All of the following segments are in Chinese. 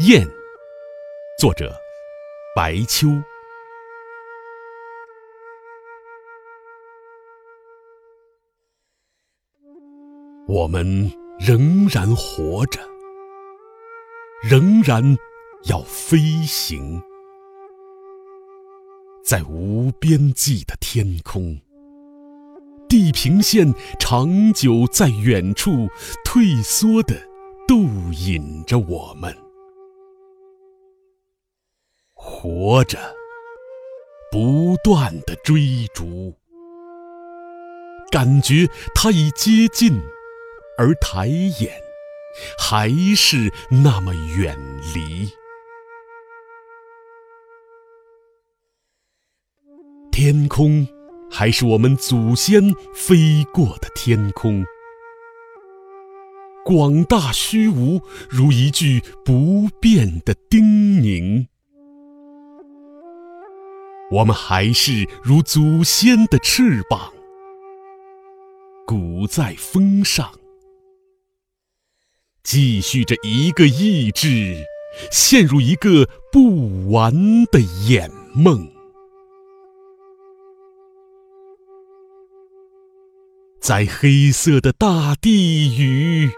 雁，作者白秋。我们仍然活着，仍然要飞行，在无边际的天空。地平线长久在远处退缩的逗引着我们，活着，不断的追逐，感觉它已接近，而抬眼还是那么远离。天空。还是我们祖先飞过的天空，广大虚无如一句不变的叮咛。我们还是如祖先的翅膀，鼓在风上，继续着一个意志，陷入一个不完的眼梦。在黑色的大地与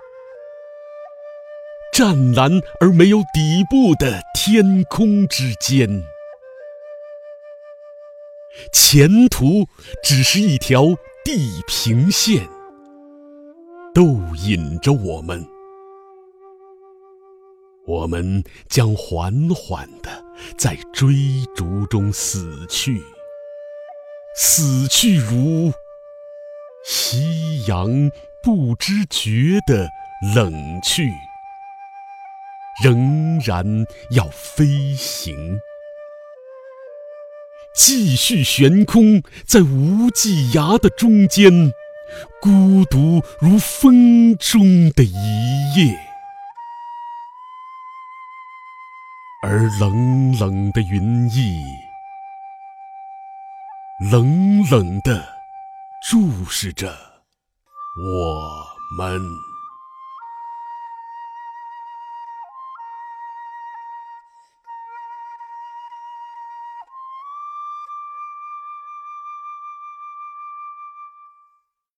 湛蓝而没有底部的天空之间，前途只是一条地平线，逗引着我们。我们将缓缓地在追逐中死去，死去如。夕阳不知觉地冷去，仍然要飞行，继续悬空在无际崖的中间，孤独如风中的一叶，而冷冷的云翳，冷冷的。注视着我们。